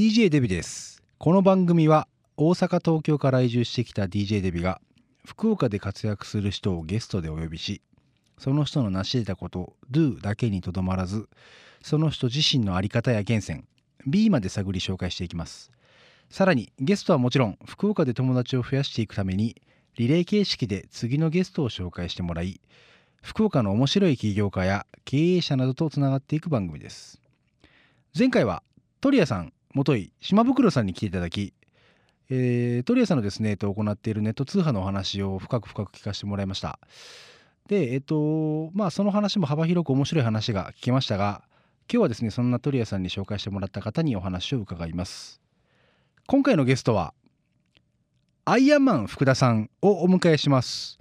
DJ デビです。この番組は大阪東京から移住してきた DJ デビが福岡で活躍する人をゲストでお呼びしその人の成し得たこと Do だけにとどまらずその人自身の在り方や源泉 B まで探り紹介していきます。さらにゲストはもちろん福岡で友達を増やしていくためにリレー形式で次のゲストを紹介してもらい福岡の面白い起業家や経営者などとつながっていく番組です。前回は鳥谷さん元井島袋さんに来ていただき、えー、鳥谷さんのですね、えっと、行っているネット通販のお話を深く深く聞かせてもらいました。でえっとまあその話も幅広く面白い話が聞けましたが今日はですねそんな鳥谷さんに紹介してもらった方にお話を伺います。今回のゲストはアイアンマン福田さんをお迎えします。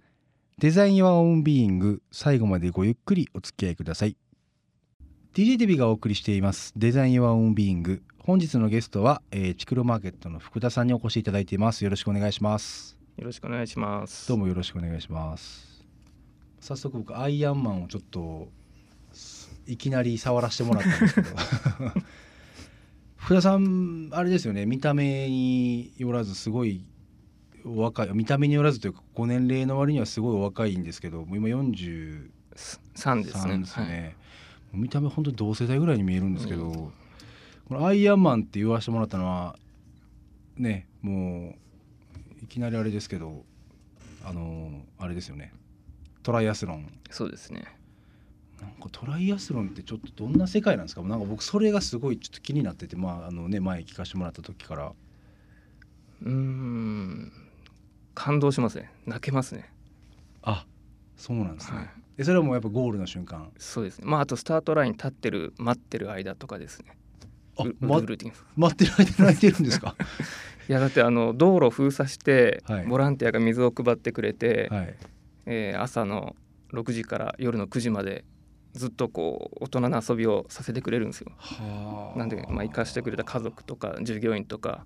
デザイン・ヨア・オン・ビーイング。最後までごゆっくりお付き合いください。DJ デビがお送りしています。デザイン・ヨア・オン・ビーイング。本日のゲストは、えー、チクロマーケットの福田さんにお越しいただいています。よろしくお願いします。よろしくお願いします。どうもよろしくお願いします。早速僕アイアンマンをちょっといきなり触らせてもらったんですけど。福田さんあれですよね。見た目によらずすごい若い見た目によらずというかご年齢の割にはすごいお若いんですけどもう今43 3ですね。ですね、はい、見た目本当に同世代ぐらいに見えるんですけど、うん、このアイアンマンって言わせてもらったのはねもういきなりあれですけどあのあれですよね。トライアスロン。そうですね。なんかトライアスロンってちょっとどんな世界なんですか？なんか僕それがすごいちょっと気になっててまああのね前聞かせてもらった時から。うん。感動しますね。泣けますね。あそうなんですね、はい、でそれはもうやっぱゴールの瞬間。そうですね。まああとスタートライン立ってる待ってる間とかですねあ、ま、待ってる間泣いてるんですか？いやだってあの道路封鎖して、はい、ボランティアが水を配ってくれて、はい、えー、朝の6時から夜の9時までずっとこう大人の遊びをさせてくれるんですよ。なんで、まあ、生かしてくれた家族とか従業員とか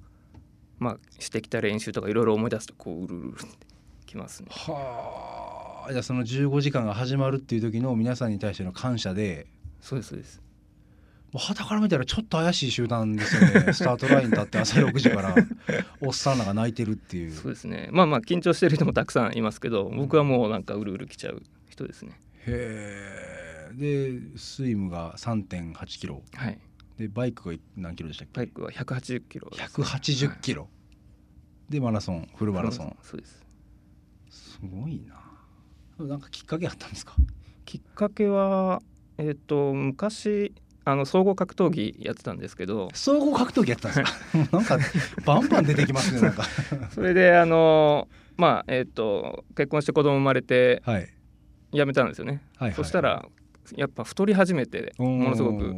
まあ、してきた練習とかいろいろ思い出すとこううるうるってきますね。はあじゃあその15時間が始まるっていう時の皆さんに対しての感謝でそうですそうです。もう旗から見たらちょっと怪しい集団ですよね。スタートライン立って朝6時から。おっさんらが泣いてるっていう。そうですね。まあまあ緊張してる人もたくさんいますけど僕はもうなんかうるうる来ちゃう人ですね。へえ。でスイムが3.8キロ。はい。でバイクが何キロでしたっけ？バイクは180キロ、ね、180キロ、はい、でマラソン。フルマラソンそうです。すごいな。なんかきっかけあったんですか？きっかけはえっ、ー、と昔あの総合格闘技やってたんですけど。総合格闘技やってたんですか？なんかバンバン出てきますねなんか。それであのまあえっ、ー、と結婚して子供生まれて、はい、辞めたんですよね、はいはい、そしたらやっぱ太り始めてものすごく。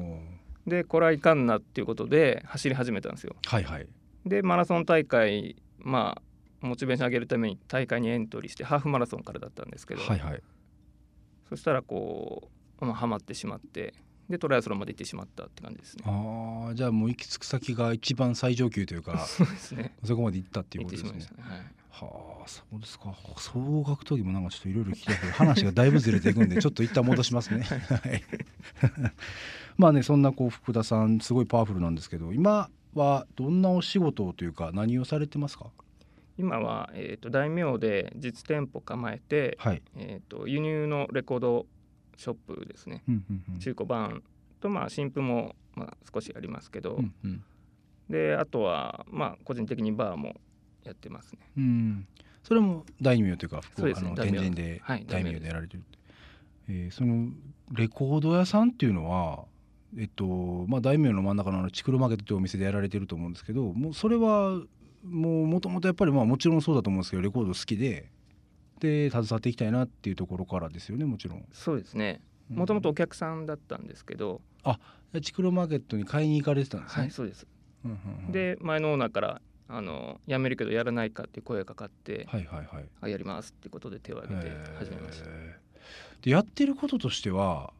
でこれはいかんなっていうことで走り始めたんですよ。はいはい、でマラソン大会まあモチベーション上げるために大会にエントリーしてハーフマラソンからだったんですけど、はいはい、そしたらこう、まあ、はまってしまってでトライアスロンまで行ってしまったって感じですね。ああじゃあもう行き着く先が一番最上級というか そうですね。そこまで行ったっていうことですね。ね。はい。はあそうですか。総合格闘技もなんかちょっといろいろ聞きたいけど話がだいぶずれていくんでちょっと一旦戻しますね。はい。まあねそんなこう福田さんすごいパワフルなんですけど今はどんなお仕事というか何をされてますか？今は、えーと、大名で実店舗構えて、はい、えーと、輸入のレコードショップですね、うんうんうん、中古版と、まあ、新譜も、まあ、少しありますけど、うんうん、であとは、まあ、個人的にバーもやってますね。うん、それも大名というか福岡の天神で大名でやられてる、はい、えー、そのレコード屋さんっていうのはえっとまあ、大名の真ん中のチクロマーケットというお店でやられてると思うんですけどもうそれはもうもともとやっぱりまあもちろんそうだと思うんですけどレコード好きでで携わっていきたいなっていうところからですよねもちろん。そうですね。もともとお客さんだったんですけど、うん、あチクロマーケットに買いに行かれてたんですね。はいそうです、うんうんうん、で前のオーナーからあの辞めるけどやらないかって声がかかって、はいはいはい、あやりますってことで手を挙げて始めました。でやってることとしては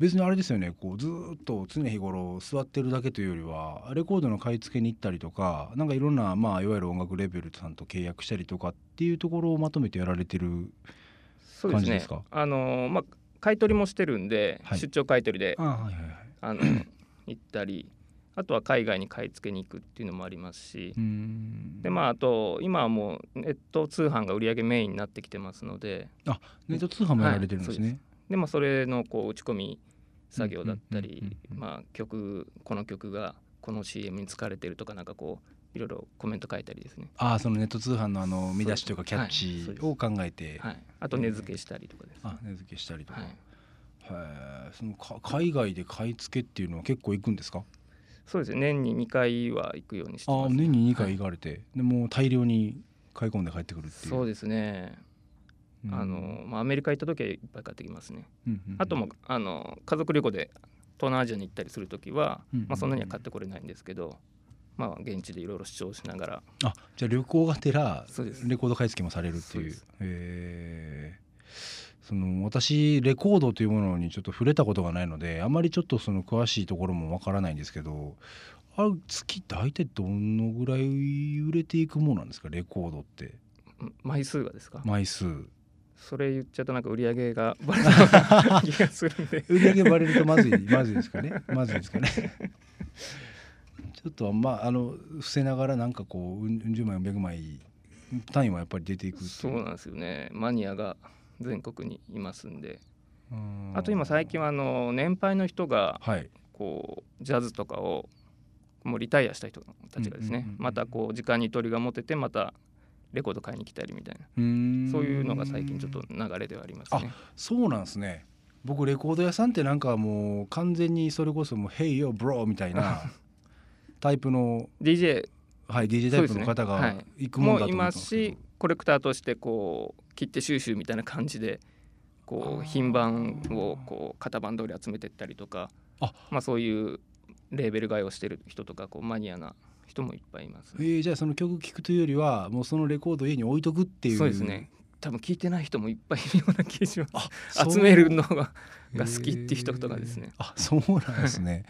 別にあれですよね。こうずっと常日頃座ってるだけというよりはレコードの買い付けに行ったりとかなんかいろんな、まあ、いわゆる音楽レベルさんと契約したりとかっていうところをまとめてやられてる感じですか、ね、あのまあ、買い取りもしてるんで、はい、出張買い取りで行ったりあとは海外に買い付けに行くっていうのもありますしでまああと今はもうネット通販が売り上げメインになってきてますのであネット通販もやられてるんですね、はい、でまあそれのこう打ち込み作業だったりまあ曲この曲がこの CM に使われてるとかなんかこういろいろコメント書いたりですね。ああそのネット通販のあの見出しというかキャッチを考えて、はい、あと値付けしたりとかです、ね、あ値付けしたりとか、はい、そのか海外で買い付けっていうのは結構行くんですか？そうですね。年に2回は行くようにしてます、ね、あ年に2回行かれて、はい、でも大量に買い込んで帰ってくるっていう。そうですねあのまあ、アメリカ行った時はいっぱい買ってきますね、あともあの家族旅行で東南アジアに行ったりする時は、まあ、そんなには買ってこれないんですけど、まあ、現地でいろいろ主張しながら。あじゃあ旅行がてらレコード買い付けもされるっていう。そえその私レコードというものにちょっと触れたことがないのであまりちょっとその詳しいところもわからないんですけどあ月大体どのぐらい売れていくものなんですか？レコードって。枚数がですか？枚数それ言っちゃうとなんか売り上げが バレる気がするんで。売り上げバレるとまずいまずいですかね。まずいですかね。ちょっとまああの伏せながらなんかこううん十枚百枚単位はやっぱり出ていくそうなんですよね。マニアが全国にいますんで。あと今最近はあの年配の人がこうジャズとかをもうリタイアした人たちがですね。またこう時間に鳥が持ててまたレコード買いに来たりみたいな。そういうのが最近ちょっと流れではありますね。そうなんですね。僕レコード屋さんってなんかもう完全にそれこそもう「Hey yo bro」みたいな タイプの DJ はい DJ タイプの方が行くもんだと思いますしコレクターとしてこう切手収集みたいな感じでこう品番をこう型番通り集めていったりとかあ、まあ、そういうレーベル買いをしてる人とかこうマニアな人もいっぱいいます、ね、えー、じゃあその曲聴くというよりはもうそのレコードを家に置いとくっていう。そうですね。多分聞いてない人もいっぱいいるような気がします。集めるのがが好きっていう人とかですね。あそうなんですね。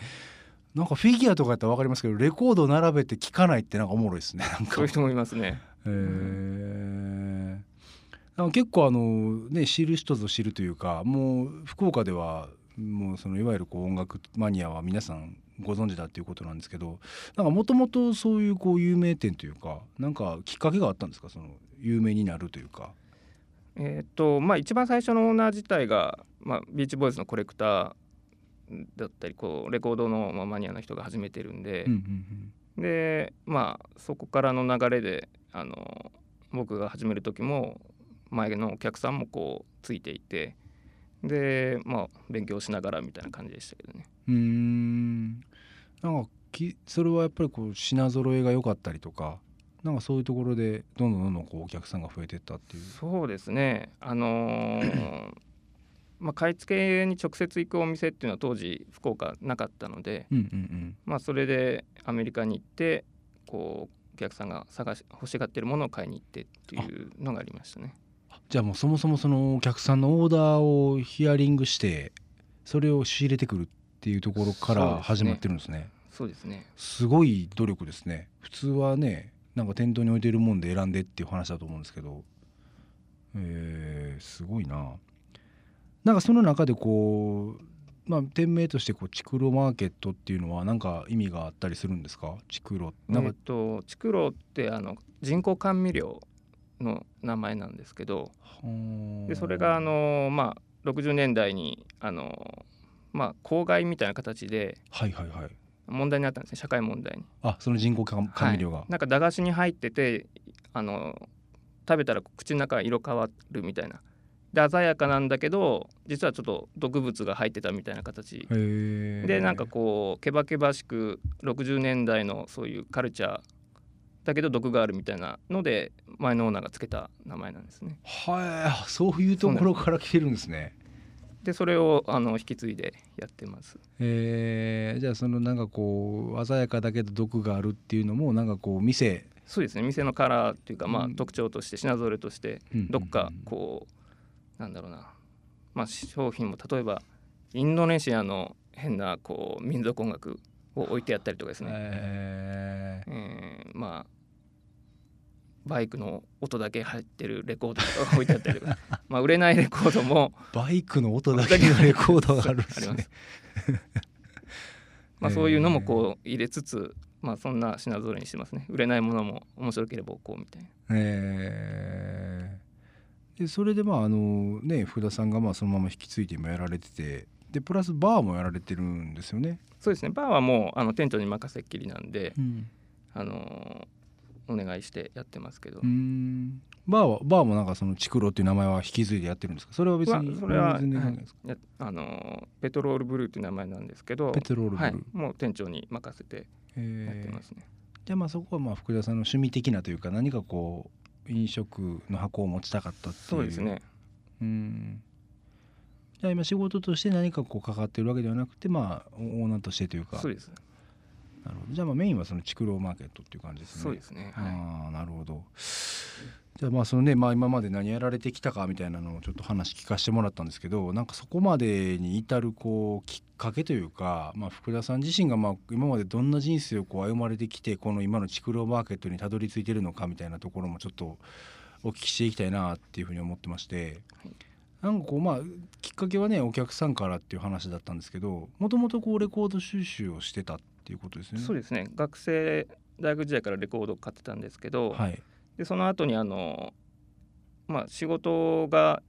なんかフィギュアとかやったら分かりますけどレコード並べて聴かないってなんかおもろいですね。そういう人もいますね。へえー、結構あのね知る人ぞ知るというかもう福岡ではもうそのいわゆるこう音楽マニアは皆さんご存知だっていうことなんですけどなんかもともとそういうこう有名店というかなんかきっかけがあったんですか？その有名になるというか。えっとまあ一番最初のオーナー自体が、まあ、ビーチボーイズのコレクターだったりこうレコードのマニアの人が始めてるんで、うんうんうん、でまあそこからの流れであの僕が始める時も前のお客さんもこうついていてでまあ勉強しながらみたいな感じでしたけどね。うんなんかきそれはやっぱりこう品揃えが良かったりとかなんかそういうところでどんどんどんどんこうお客さんが増えていったっていう。そうですね。あのー、まあ買い付けに直接行くお店っていうのは当時福岡なかったので、うんうんうん、まあそれでアメリカに行ってこうお客さんが探し欲しがってるものを買いに行ってっていうのがありましたね。じゃあもうそもそもそのお客さんのオーダーをヒアリングしてそれを仕入れてくるっていうところから始まってるんですね。そうですね。すごい努力ですね。普通はねなんか店頭に置いてるもんで選んでっていう話だと思うんですけど。えー、すごいな。なんかその中でこうまあ、店名としてこうチクロマーケットっていうのは何か意味があったりするんですか？チクロ。なんか、えっと、チクロってあの人工甘味料の名前なんですけど。でそれがあの、まあ、60年代にあの、まあ、公害みたいな形で問題になったんですね社会問題に。あその人工甘味料が、はい、なんか駄菓子に入っててあの食べたら口の中が色変わるみたいな。で鮮やかなんだけど実はちょっと毒物が入ってたみたいな形でなんかこうけばけばしく60年代のそういうカルチャーだけど毒があるみたいなので前のオーナーがつけた名前なんですね。はい、そういうところから来てるんですね。でそれをあの引き継いでやってます。えー、じゃあそのなんかこう鮮やかだけど毒があるっていうのもなんかこう店。そうですね。店のカラーっていうか、まあ、特徴として品揃えとしてどっかこう、なんだろうな、まあ、商品も例えばインドネシアの変なこう民族音楽を置いてやったりとかですね、えー、えー、まあバイクの音だけ入ってるレコードが置いてあったり まあ売れないレコードも。バイクの音だけのレコードがあるんですね。まあ、そういうのもこう入れつつ、まあ、そんな品揃えにしてますね。売れないものも面白ければこうみたいな。えー、でそれでまああのね福田さんがまあそのまま引き継いでもやられててでプラスバーもやられてるんですよね。そうですね。バーはもうあの店長に任せっきりなんで、うん、あのお願いしてやってますけど。バーはバーもなんかそのチクロっていう名前は引き継いでやってるんですか？それは別にそれは全然ですか、はい、あのペトロールブルーっていう名前なんですけどペトロールブルー、はい、もう店長に任せてやってますね。じゃあまあそこはまあ福田さんの趣味的なというか何かこう飲食の箱を持ちたかったっていう。そうですね。うん。じゃあ今仕事として何かこうかかってるわけではなくてまあオーナーとしてというか。そうですなるほど。じゃあまあメインはそのクローマーケットっていう感じですね。そうですね、はい、ああなるほど。じゃあまあそのね、まあ、今まで何やられてきたかみたいなのをちょっと話聞かせてもらったんですけどなんかそこまでに至るこうきっかけというか、まあ、福田さん自身がまあ今までどんな人生をこう歩まれてきてこの今のチクロマーケットにたどり着いてるのかみたいなところもちょっとお聞きしていきたいなっていうふうに思ってまして。なんかこうまあきっかけはねお客さんからっていう話だったんですけどもともとこうレコード収集をしてたっていうことですね。そうですね。学生大学時代からレコードを買ってたんですけど、はい、でその後にあのまあ仕事が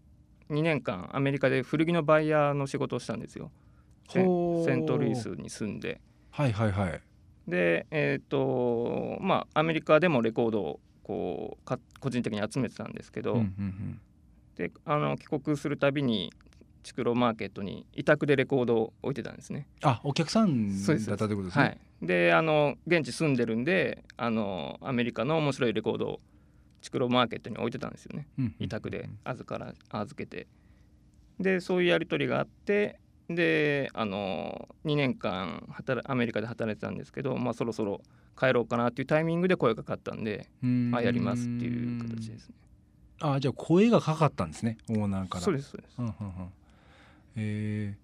2年間アメリカで古着のバイヤーの仕事をしたんですよ。セントルイスに住んで。はいはいはい。でえっ、ー、とまあアメリカでもレコードをこうか個人的に集めてたんですけど、うんうんうん、であの帰国するたびにチクロマーケットに委託でレコードを置いてたんですね。あお客さんだったということですね。はい、であの現地住んでるんであのアメリカの面白いレコードをチクロマーケットに置いてたんですよね、委託で預から預けてでそういうやり取りがあってであの2年間働アメリカで働いてたんですけど、まあ、そろそろ帰ろうかなっていうタイミングで声がかかったんであやりますっていう形ですね。あじゃあ声がかかったんですねオーナーから。そうですそうです。うんうんうん、え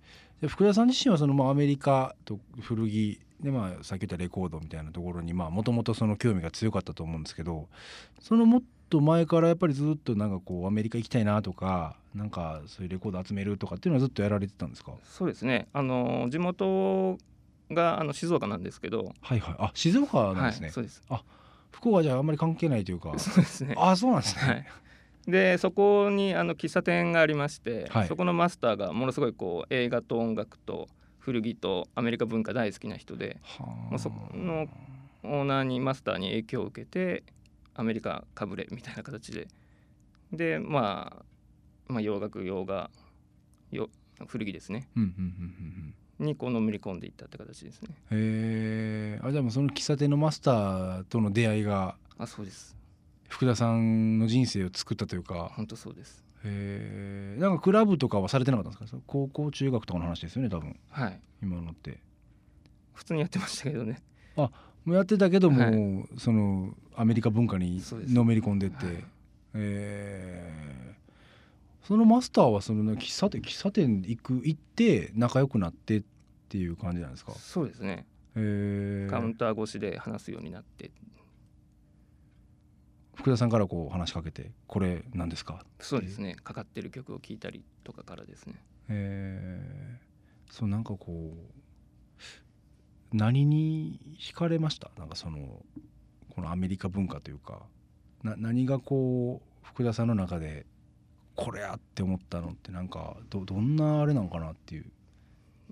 ー、福田さん自身はその、まあ、アメリカと古着でまあさっき言ったレコードみたいなところにもともとその興味が強かったと思うんですけどそのもっと前からやっぱりずっとなんかこうアメリカ行きたいなとかなんかそういうレコード集めるとかっていうのはずっとやられてたんですか？そうですね。あの地元があの静岡なんですけど。はいはい。あ静岡なんですね、はい、そうです。あ福岡じゃあんまり関係ないというか。そうですね。あそうなんですね、はいでそこにあの喫茶店がありまして、はい、そこのマスターがものすごいこう映画と音楽と古着とアメリカ文化大好きな人でもうそのオーナーにマスターに影響を受けてアメリカかぶれみたいな形で。で、まあ、まあ洋楽洋画よ古着ですね、にこうのめり込んでいったって形ですね。へえあじゃあもうその喫茶店のマスターとの出会いがあそうです福田さんの人生を作ったというか。本当そうです。へえんかクラブとかはされてなかったんですか？高校中学とかの話ですよね多分。はい。今のって。普通にやってましたけどね。あもうやってたけども、はい、そのアメリカ文化にのめり込んでって、はい、えー、そのマスターはその喫茶店喫茶店行く行って仲良くなってっていう感じなんですか？そうですね、えー、カウンター越しで話すようになって福田さんからこう話しかけて「これ何ですか?」そうですねかかってる曲を聴いたりとかからですねえー、そうなんかこう何に惹かれました？なんかそのこのアメリカ文化というかな何がこう福田さんの中でこれやって思ったのってなんかどどんなあれなのかなっていう。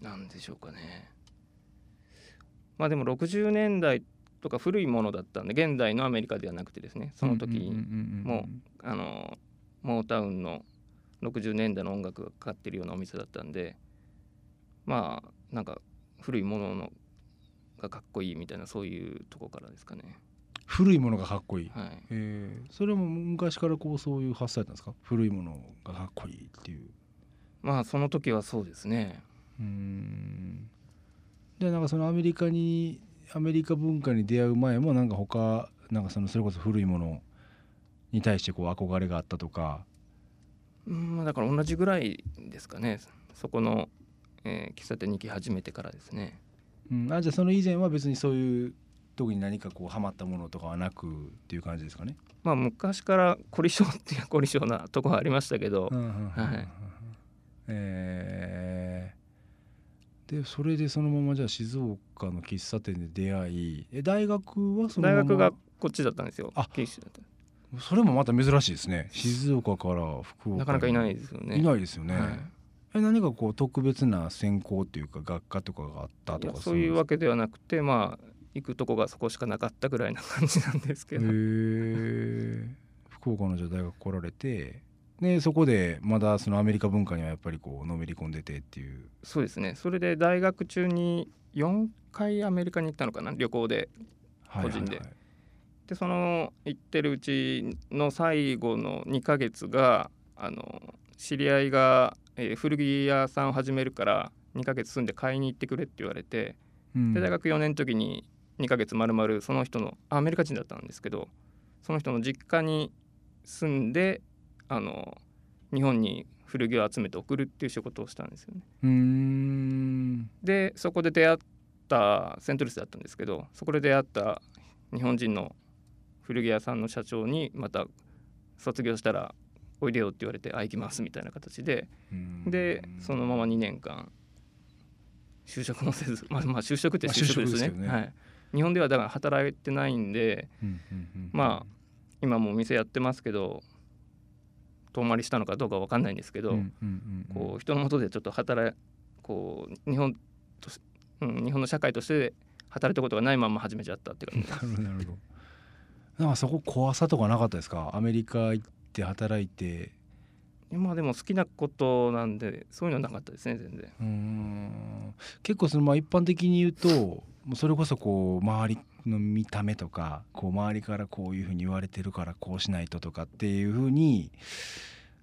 なんでしょうかね。まあでも60年代とか古いものだったんで現代のアメリカではなくてですねその時もあのモータウンの60年代の音楽がかかってるようなお店だったんでまあなんか古いもののがかっこいいみたいなそういうとこからですかね。古いものがかっこいい、はい。えー、それも昔からこうそういう発想やったんですか？古いものがかっこいいっていう。まあその時はそうですね。うん。でなんかそのアメリカにアメリカ文化に出会う前もなんか他なんかそのそれこそ古いものに対してこう憧れがあったとか。うんだから同じぐらいですかね。そこの、えー、喫茶店に行き始めてからですね、うん、あじゃあその以前は別にそういう特に何かこうハマったものとかはなくっていう感じですかね。まあ昔から凝り性っていう凝り性なとこはありましたけど、はい、えでそれでそのままじゃあ静岡の喫茶店で出会いえ大学はそのまま？大学がこっちだったんですよ。あそれもまた珍しいですね。静岡から福岡なかなかいないですよね。いないですよね、はい、え何かこう特別な専攻っていうか学科とかがあったとかそういうわけではなくてまあ行くとこがそこしかなかったぐらいな感じなんですけど。へえ福岡のじゃ大学来られてでそこでまだそのアメリカ文化にはやっぱりこうのめり込んでてっていう。そうですね。それで大学中に4回アメリカに行ったのかな？旅行で。個人で。でその行ってるうちの最後の2ヶ月があの知り合いが、えー、古着屋さんを始めるから2ヶ月住んで買いに行ってくれって言われて、うん、で大学4年の時に2ヶ月まるまるその人のアメリカ人だったんですけどその人の実家に住んであの日本に古着を集めて送るっていう仕事をしたんですよね。でそこで出会ったセントルイスだったんですけどそこで出会った日本人の古着屋さんの社長にまた卒業したらおいでよって言われてあ行きますみたいな形ででそのまま2年間就職もせず まあまあ就職って就職ですね。ね、はい、日本ではだから働いてないんで、まあ今もお店やってますけど遠回りしたのかどうか分かんないんですけど、こう人のもとでちょっと働こう日本と、うん、日本の社会として働いたことがないまま始めちゃったって感じです。なるほどなんかそこ怖さとかなかったですか？アメリカ行って働いて。まあでも好きなことなんでそういうのはなかったですね全然。うん。結構そのまあ一般的に言うとそれこそこう周りの見た目とかこう周りからこういうふうに言われてるからこうしないととかっていうふうに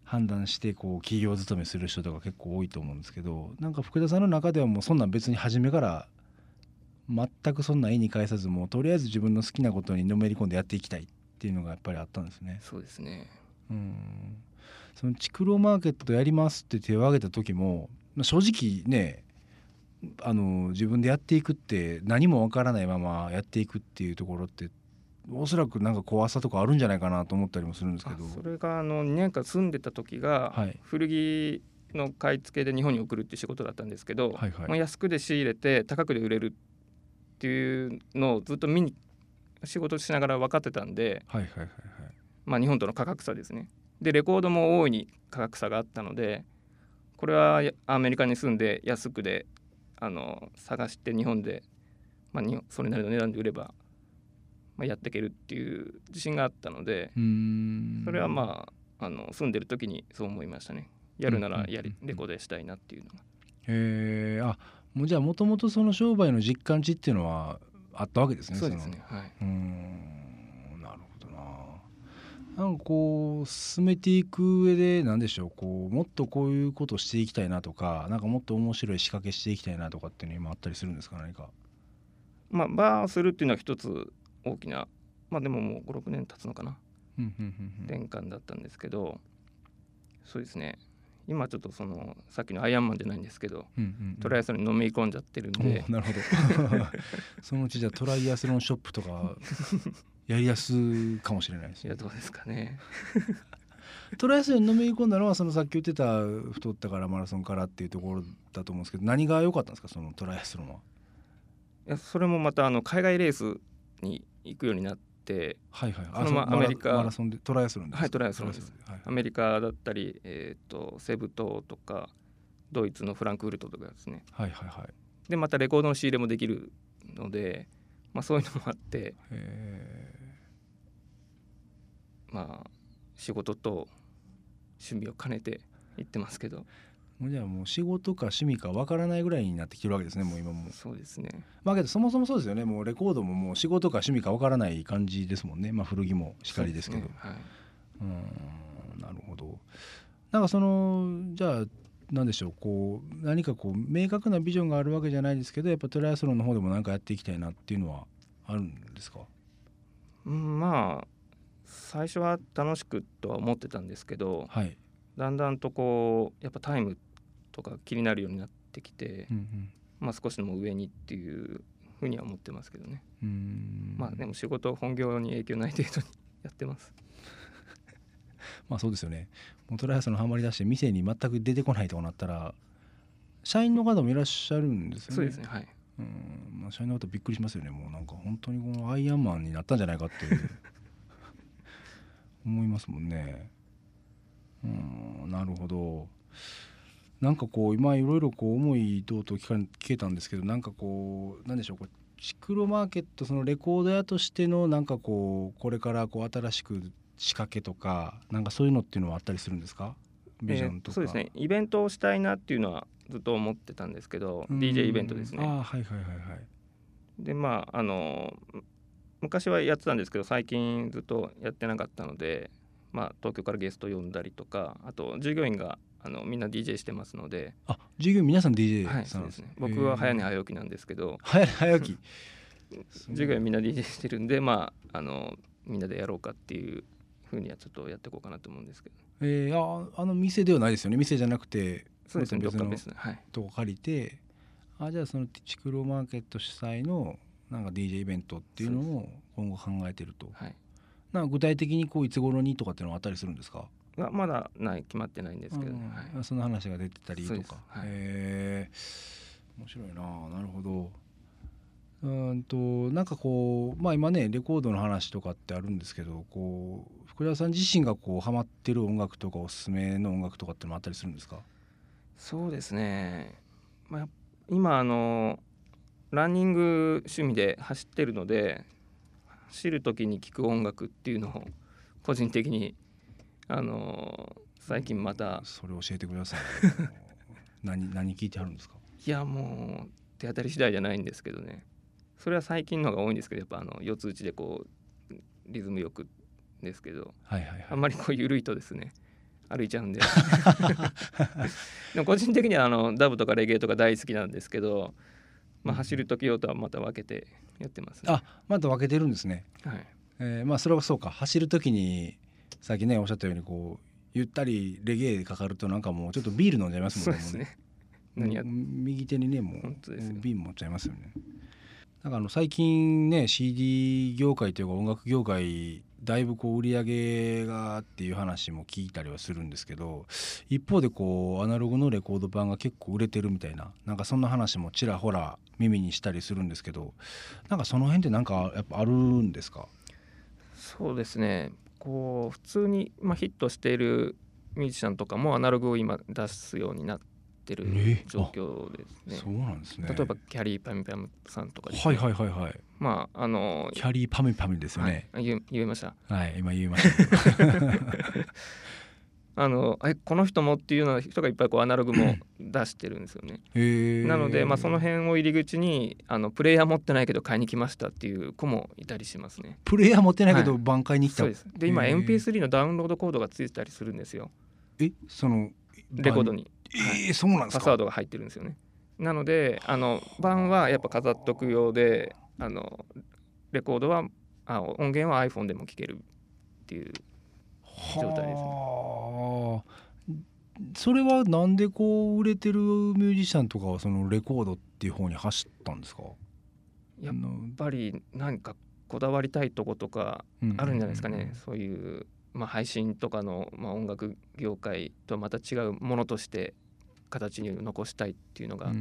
判断してこう企業勤めする人とか結構多いと思うんですけどなんか福田さんの中ではもうそんなん別に初めから全くそんな絵に返さずもうとりあえず自分の好きなことにのめり込んでやっていきたいっていうのがやっぱりあったんですね。そうですねうんそのチクロマーケットやりますって手を挙げた時も正直ねあの自分でやっていくって何もわからないままやっていくっていうところっておそらくなんか怖さとかあるんじゃないかなと思ったりもするんですけど。それがあの2年間住んでた時が、古着の買い付けで日本に送るっていう仕事だったんですけど、はいはい、まあ、安くで仕入れて高くで売れるっていうのをずっと見に仕事しながら分かってたんで、はいはいはいはい。まあ、日本との価格差ですね。でレコードも大いに価格差があったのでこれはアメリカに住んで安くであの探して日本で、まあ、それなりの値段で売れば、まあ、やっていけるっていう自信があったのでそれはまああの住んでる時にそう思いましたねやるならやり、レコードしたいなっていうのが。へえあもうじゃあもともとその商売の実感値っていうのはあったわけですね。そうですね。はい。うんなんかこう進めていく上で何でしょうこうもっとこういうことしていきたいなとかなんかもっと面白い仕掛けしていきたいなとかっていうの今あったりするんですか何か？まあバーするっていうのは一つ大きなまあでももう56年経つのかな。転換だったんですけどそうですね。今ちょっとそのさっきのアイアンマンじゃないんですけど、トライアスロンにのめり込んじゃってるんで。なるほど。そのうちじゃトライアスロンショップとかやりやすかもしれないです、ね、いやどうですかね。トライアスロンにのめり込んだのはそのさっき言ってた太ったからマラソンからっていうところだと思うんですけど何が良かったんですかそのトライアスロンは？いやそれもまたあの海外レースに行くようになって、はいはい、そのまアメリカ。マラソンで？トライアスロンはいトライアスロンです、はいはい、アメリカだったり、えーと、セブ島とかドイツのフランクフルトとかですね。はいはいはい。でまたレコードの仕入れもできるので、まあ、そういうのもあってまあ仕事と趣味を兼ねて行ってますけど。もうじゃあもう仕事か趣味かわからないぐらいになってきてるわけですねもう今も。そうですね。まあけどそもそもそうですよね。もうレコードももう仕事か趣味かわからない感じですもんね。まあ古着もしかりですけど、ね、はい、うんなるほど。なんかそのじゃあ何でしょうこう何かこう明確なビジョンがあるわけじゃないですけどやっぱトライアスロンの方でも何かやっていきたいなっていうのはあるんですか、うん、まあ最初は楽しくとは思ってたんですけど、はい、だんだんとこうやっぱタイムとか気になるようになってきて、うんうん、まあ、少しでも上にっていうふうには思ってますけどね。まあでも仕事本業に影響ない程度にやってます。まあそうですよね。もうトライアスのハマり出して店に全く出てこないとなったら社員の方もいらっしゃるんですよね。そうですねはい。うん。まあ、社員の方びっくりしますよね。もうなんか本当にこのアイアンマンになったんじゃないかって 思いますもんね。うんなるほど。なんかこう今いろいろこう思いとうと聞か聞けたんですけどなんかこうなんでしょうこうシクロマーケットそのレコード屋としてのなんかこうこれからこう新しく仕掛けとかなんかそういうのっていうのはあったりするんですか？ビジョンとか、えー、そうですね。イベントをしたいなっていうのはずっと思ってたんですけど DJ イベントですね。あはいはいはいはい。でまああの昔はやってたんですけど最近ずっとやってなかったので、まあ、東京からゲスト呼んだりとかあと従業員があのみんな DJ してますので。あ従業員皆さん DJ はいそうですね。僕は早寝早起きなんですけど。早寝早起き。従業員みんな DJ してるんでまああのみんなでやろうかっていうふうにはちょっとやっていこうかなと思うんですけど。えー、ああの店ではないですよね。店じゃなくてそうですね。別のとこ借りて、あじゃあそのチクロマーケット主催のなんか DJ イベントっていうのを今後考えてると、はい、な具体的にこういつ頃にとかっていうのはあったりするんですか？まだない決まってないんですけど、ね、はい、その話が出てたりとか、はい、へえ。面白いな。なるほど。うんとなんかこうまあ今ねレコードの話とかってあるんですけどこう福田さん自身がこうハマってる音楽とかおすすめの音楽とかってのもあったりするんですか？そうですね、まあ、今あのランニング趣味で走ってるので走る時に聴く音楽っていうのを個人的にあの最近またそれ教えてください 何何聞いてあるんですか？いやもう手当たり次第じゃないんですけどね。それは最近のが多いんですけどやっぱあの四つ打ちでこうリズムよくですけど、はいはいはい、あんまりこう緩いとですね歩いちゃうんで。でも個人的にはあのダブとかレゲエとか大好きなんですけど、まあ、走る時用とはまた分けてやってます、ね、あまた分けてるんですね、はい。えー、まあそれはそうか。走る時にさっきねおっしゃったようにこうゆったりレゲエかかるとなんかもうちょっとビール飲んじゃいますもんね。ね。何や右手にねもう瓶持っちゃいますよね。なんかあの最近ね CD 業界というか音楽業界だいぶこう売り上げがっていう話も聞いたりはするんですけど一方でこうアナログのレコード版が結構売れてるみたいななんかそんな話もちらほら耳にしたりするんですけどなんかその辺ってなんかやっぱあるんですか？そうですね。こう普通に、まあ、ヒットしているミュージシャンとかもアナログを今出すようになっってる状況ですね。そうなんですね。例えばキャリーパミパミさんとか、ね、はいはいはいはい。まああのキャリーパミパミですよね。はい、言言えました。はい今言えました。あのえこの人もっていうような人がいっぱいこうアナログも 出してるんですよね。なので、まあ、その辺を入り口にあのプレイヤー持ってないけど買いに来ましたっていう子もいたりしますね。プレイヤー持ってないけど挽回に来た、はい、そうですで今 MP3 のダウンロードコードがついてたりするんですよ。えそのレコードに。えー、そうなんですか？パスワードが入ってるんですよね。なのであの版はやっぱ飾っとく用であのレコードはあ音源は iPhone でも聴けるっていう状態ですね。それはなんでこう売れてるミュージシャンとかはそのレコードっていう方に走ったんですか？やっぱり何かこだわりたいとことかあるんじゃないですかね、そういうまあ、配信とかの、まあ、音楽業界とはまた違うものとして形に残したいっていうのが。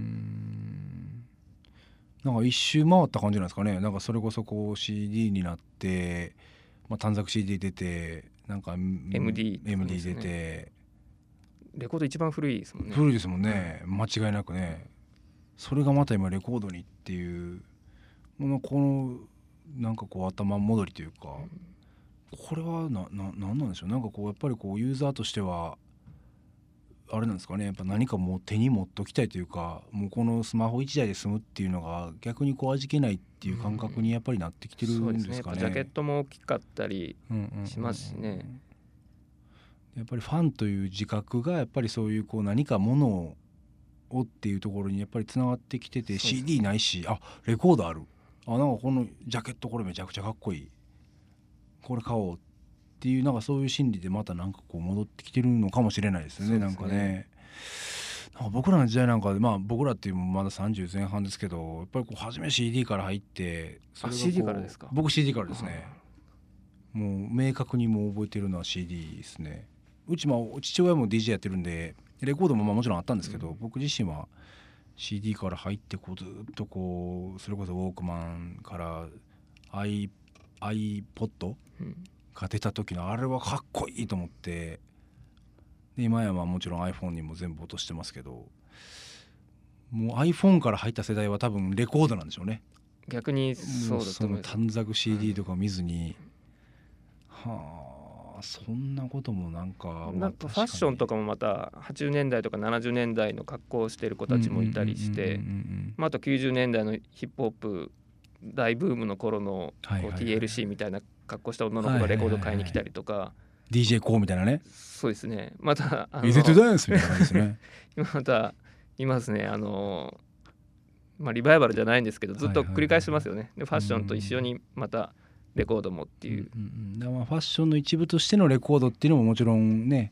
なんか一周回った感じなんですかね。なんかそれこそこう CD になって、まあ、短冊 CD 出てなんか MD, MD 出て、レコード一番古いですもんね。古いですもんね。間違いなくね。それがまた今レコードにっていうこのこのなんかこう頭戻りというか、これはなななんなんでしょう。なんかこうやっぱりこうユーザーとしてはあれなんですかね。やっぱ何かもう手に持っときたいというかもうこのスマホ1台で済むっていうのが逆にこう味気ないっていう感覚にやっぱりなってきてるんですかね。うん、ね。ジャケットも大きかったりしますしね。やっぱりファンという自覚がやっぱりそういうこう何かものをっていうところにやっぱりつながってきてて CD ないしあレコードある。あなんかこのジャケットこれめちゃくちゃかっこいい。これ買おうっていうなんかそういう心理でまたなんかこう戻ってきてるのかもしれないですよね、ね、なんかね。なんか僕らの時代なんかでまあ僕らっていうまだ30前半ですけどやっぱりこう初め CD から入ってそれ CD からですか？僕 CD からですね。もう明確にもう覚えてるのは CD ですね。うちも父親も DJ やってるんでレコードもまあもちろんあったんですけど、うん、僕自身は CD から入ってこうずっとこうそれこそウォークマンから iPod が出た時のあれはかっこいいと思って。で今やまあもちろん iPhone にも全部落としてますけど。もう iPhone から入った世代は多分レコードなんでしょうね。逆にそうだと思い短冊 CD とか見ずに、はあそんなこともなんかなんかファッションとかもまた80年代とか70年代の格好をしてる子たちもいたりして。あと90年代のヒップホップ大ブームの頃のこう TLC みたいな格好した女の子がレコード買いに来たりとか。DJ コーみたいなね。そうですね。またあのイゼトダンスみたいな感じですね。今 またいますね。あのまあリバイバルじゃないんですけどずっと繰り返してますよね、でファッションと一緒にまたレコードもっていう、うんうん、まあファッションの一部としてのレコードっていうのももちろんね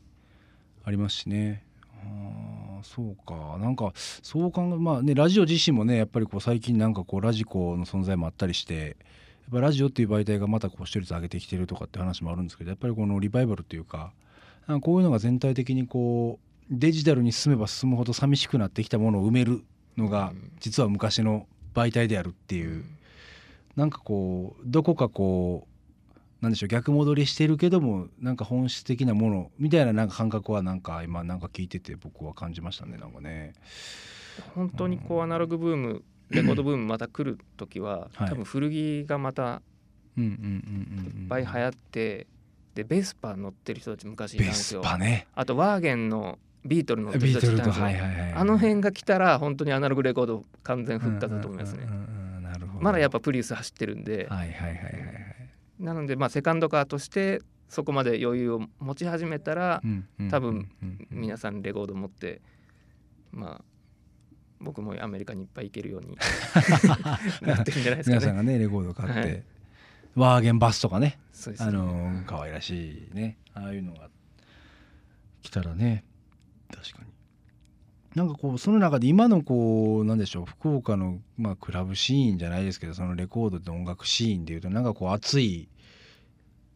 ありますしね。あそうか。なんかそう考えまあねラジオ自身もねやっぱりこう最近なんかこうラジコの存在もあったりしてやっぱラジオっていう媒体がまたこう視聴率上げてきてるとかって話もあるんですけどやっぱりこのリバイバルというかこういうのが全体的にこうデジタルに進めば進むほど寂しくなってきたものを埋めるのが実は昔の媒体であるっていう、なんかこうどこかこうなんでしょう逆戻りしてるけどもなんか本質的なものみたいななんか感覚はなんか今なんか聞いてて僕は感じましたねなんかね。本当にこうアナログブームレコードブームまた来る時は、多分古着がまたいっぱい流行ってでベスパ乗ってる人たち昔いたんですよ。ね、あとワーゲンのビートルの人たちいたんですよ、あの辺が来たら本当にアナログレコード完全復活だと思いますね。まだやっぱプリウス走ってるんで、なのでまあセカンドカーとしてそこまで余裕を持ち始めたら、多分皆さんレコード持ってまあ僕もアメリカにいっぱい行けるように なってるんじゃないですかね。皆さんがねレコード買って、はい、ワーゲンバスとかねねあの可愛らしいねああいうのが来たらね確かに。なんかこうその中で今のこうなんでしょう福岡のまあクラブシーンじゃないですけどそのレコードと音楽シーンでいうとなんかこう熱い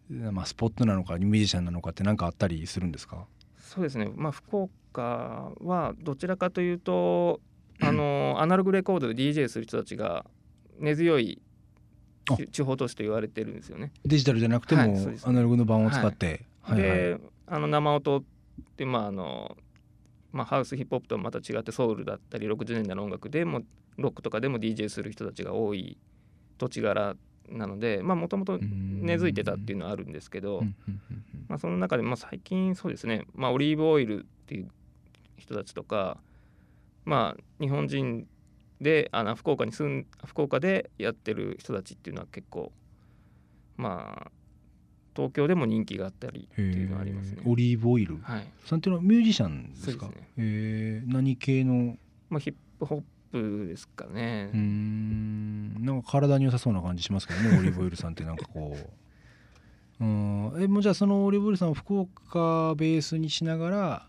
まあスポットなのかミュージシャンなのかって何かあったりするんですか？そうですねまあ福岡はどちらかというとあのアナログレコードで DJ する人たちが根強い地方都市と言われてるんですよね。デジタルじゃなくても、アナログの盤を使って。はい、で、あの生音ってまああのまあ、ハウスヒップホップとはまた違ってソウルだったり60年代の音楽でもロックとかでも DJ する人たちが多い土地柄なのでもともと根付いてたっていうのはあるんですけど、まあ、その中で、まあ、最近そうですね、まあ、オリーブオイルっていう人たちとかまあ日本人であの福岡に住ん福岡でやってる人たちっていうのは結構まあ東京でも人気があったりっていうのはありますね。オリーブオイル、はい、さんっていうのはミュージシャンですか？すね、えー、何系の？まあヒップホップですかね。うん、なんか体に良さそうな感じしますけどね、オリーブオイルさんってなんかこう。うん、えもうじゃあそのオリーブオイルさんを福岡ベースにしながら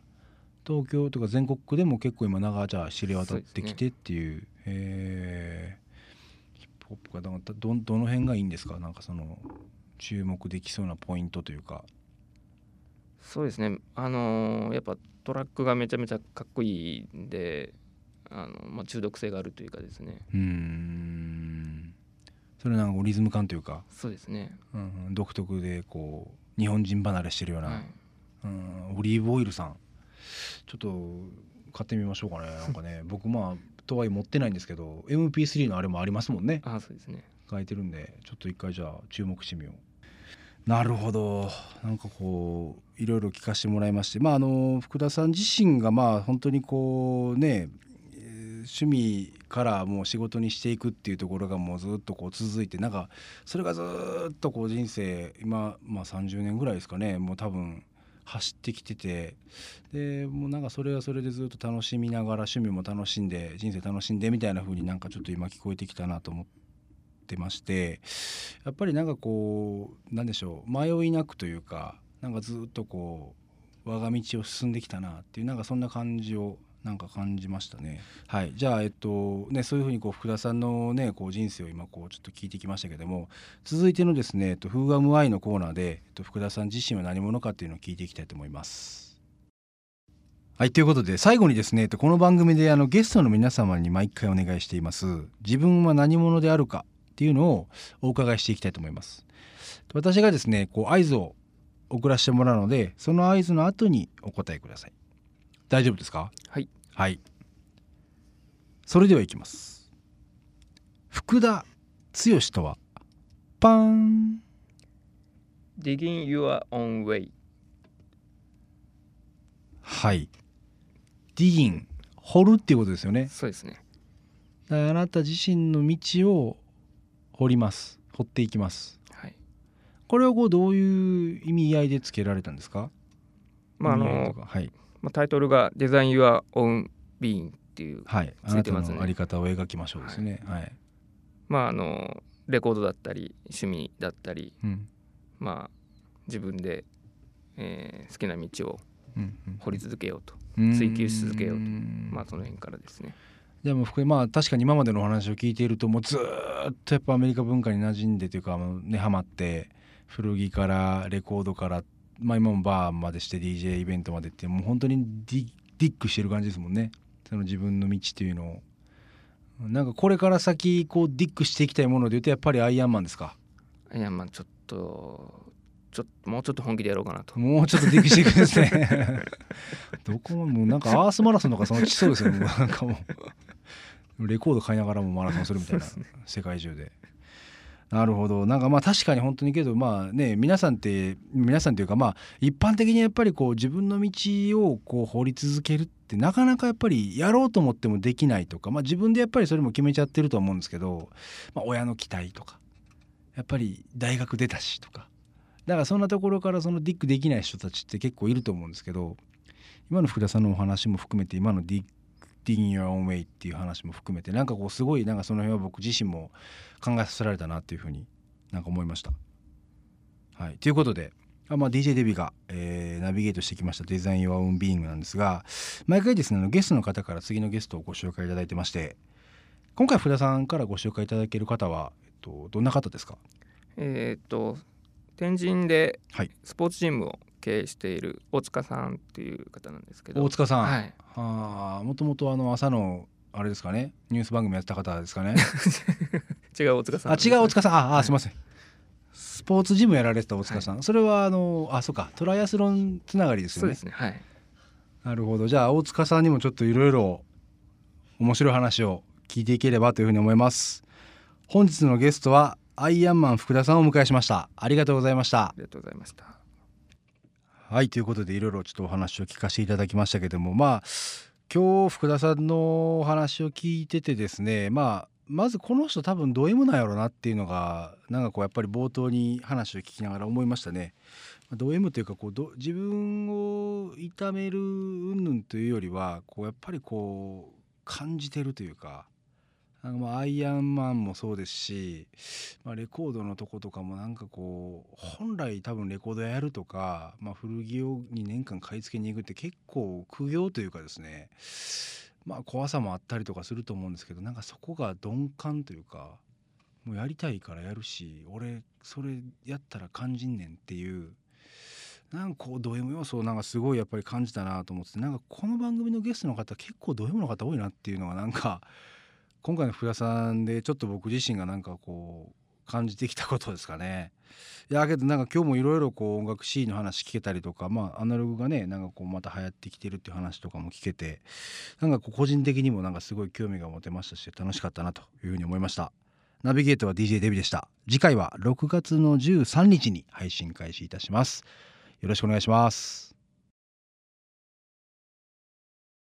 東京とか全国区でも結構今長じゃ知れ渡ってきてっていう。う、ね、えー、ヒップホップがどどの辺がいいんですか？なんかその注目できそうなポイントというか。そうですね。あのー、やっぱトラックがめちゃめちゃかっこいいんであの、まあ、中毒性があるというかですね。うん。それなんかリズム感というか。そうですね、うん、独特でこう日本人離れしてるような、はい、うん。オリーブオイルさんちょっと買ってみましょうかね。なんかね 僕まあとはいえ持ってないんですけど MP3 のあれもありますもんね。あそうですね。書いてるんでちょっと一回じゃあ注目してみよう。なるほど。なんかこういろいろ聞かせてもらいまして。まああの福田さん自身がまあ本当にこうね趣味からもう仕事にしていくっていうところがもうずっとこう続いてなんかそれがずっとこう人生今まあ30年ぐらいですかね。もう多分走ってきててでもうなんかそれはそれでずっと楽しみながら趣味も楽しんで人生楽しんでみたいな風になんかちょっと今聞こえてきたなと思ってましてやっぱりなんかこうなんでしょう迷いなくというかなんかずっとこう我が道を進んできたなっていうなんかそんな感じをなんか感じましたね。はい、じゃあ、えっとね、そういうふうにこう福田さんの、ね、こう人生を今こうちょっと聞いてきましたけども続いてのですね「えっと、フーガムアイ」のコーナーで、えっと、福田さん自身は何者かっていうのを聞いていきたいと思います。はいということで最後にですねとこの番組であのゲストの皆様に毎回お願いしています自分は何者であるかっていうのをお伺いしていきたいと思います。私がですねこう合図を送らせてもらうのでその合図の後にお答えください。大丈夫ですか？はい。はい。それではいきます。福田剛とはパン。Digging your own way. はい。ディギン掘るっていうことですよね。そうですね。あなた自身の道を掘ります。掘っていきます。はい。これはこうどういう意味合いでつけられたんですか？まああの、はい、まあ、タイトルが「デザイン・ユア・オン・ビーン」っていうはい、あなたのあり方を描きましょうですね。はい、はい、まああのレコードだったり趣味だったり、うん、まあ自分で、えー、好きな道を掘り続けようと、うん、追求し続けようと。まあその辺からですね。でもまあ確かに今までのお話を聞いているともうずっとやっぱアメリカ文化に馴染んでというかねハマって古着からレコードからまあ、今もバーまでして DJ イベントまでってもう本当にディディックしてる感じですもんね。その自分の道っていうのを。なんかこれから先こうディックしていきたいものでいうとやっぱりアイアンマンですか？アイアンマンちょっとちょっともうちょっと本気でやろうかなと。もうちょっとディックしていくんですねどこももうなんかアースマラソンとかそのちそうですよもうなんかもうレコード買いながらもマラソンするみたいな世界中でなるほど。なんかまあ確かに本当にけどまあね皆さんって皆さんというかまあ一般的にやっぱりこう自分の道をこう掘り続けるってなかなかやっぱりやろうと思ってもできないとかまあ自分でやっぱりそれも決めちゃってると思うんですけど、まあ、親の期待とかやっぱり大学出たしとかだからそんなところからそのディックできない人たちって結構いると思うんですけど今の福田さんのお話も含めて今のディッ Digging Your Own Way っていう話も含めてなんかこうすごいなんかその辺は僕自身も考えさせられたなっていうふうになんか思いました。はい、ということであまあ、DJ デビが、えー、ナビゲートしてきましたデザイン・ヨア・ウン・ビーイングなんですが毎回ですねゲストの方から次のゲストをご紹介いただいてまして今回福田さんからご紹介いただける方は、えっと、どんな方ですか？えー、っと天神でスポーツジムを経営している大塚さんっていう方なんですけど。大塚さん、はい、はあもともとあの朝のあれですかね？ニュース番組やってた方ですかね？違う大塚さん、あ違う大塚さん。あ、はい、すみません。スポーツジムやられてた大塚さん、はい、それはあのあそうか。トライアスロンつながりですよね。そうですね。はい。なるほど。じゃあ大塚さんにもちょっといろいろ面白い話を聞いていければというふうに思います。本日のゲストはアイアンマン福田さんをお迎えしました。ありがとうございました。ありがとうございましたはいということでいろいろちょっとお話を聞かせていただきましたけどもまあ今日福田さんのお話を聞いててですねまあまずこの人多分ド M なんやろうなっていうのがなんかこうやっぱり冒頭に話を聞きながら思いましたね。ド M というかこうど自分を痛める云々というよりはこうやっぱりこう感じてるというかなんかまあアイアンマンもそうですし、まあ、レコードのとことかもなんかこう本来多分レコードやるとか、まあ、古着を2年間買い付けに行くって結構苦行というかですねまあ怖さもあったりとかすると思うんですけどなんかそこが鈍感というかもうやりたいからやるし俺それやったら肝心ねんっていうなんかこうド M 要素をなんかすごいやっぱり感じたなと思ってなんかこの番組のゲストの方結構ド M の方多いなっていうのがなんか今回の福田さんでちょっと僕自身がなんかこう感じてきたことですかね。いやけどなんか今日もいろいろこう音楽シーンの話聞けたりとかまあアナログがねなんかこうまた流行ってきてるっていう話とかも聞けてなんかこう個人的にもなんかすごい興味が持てましたし楽しかったなというふうに思いました。ナビゲートは DJ デビでした。次回は6月の13日に配信開始いたします。よろしくお願いします。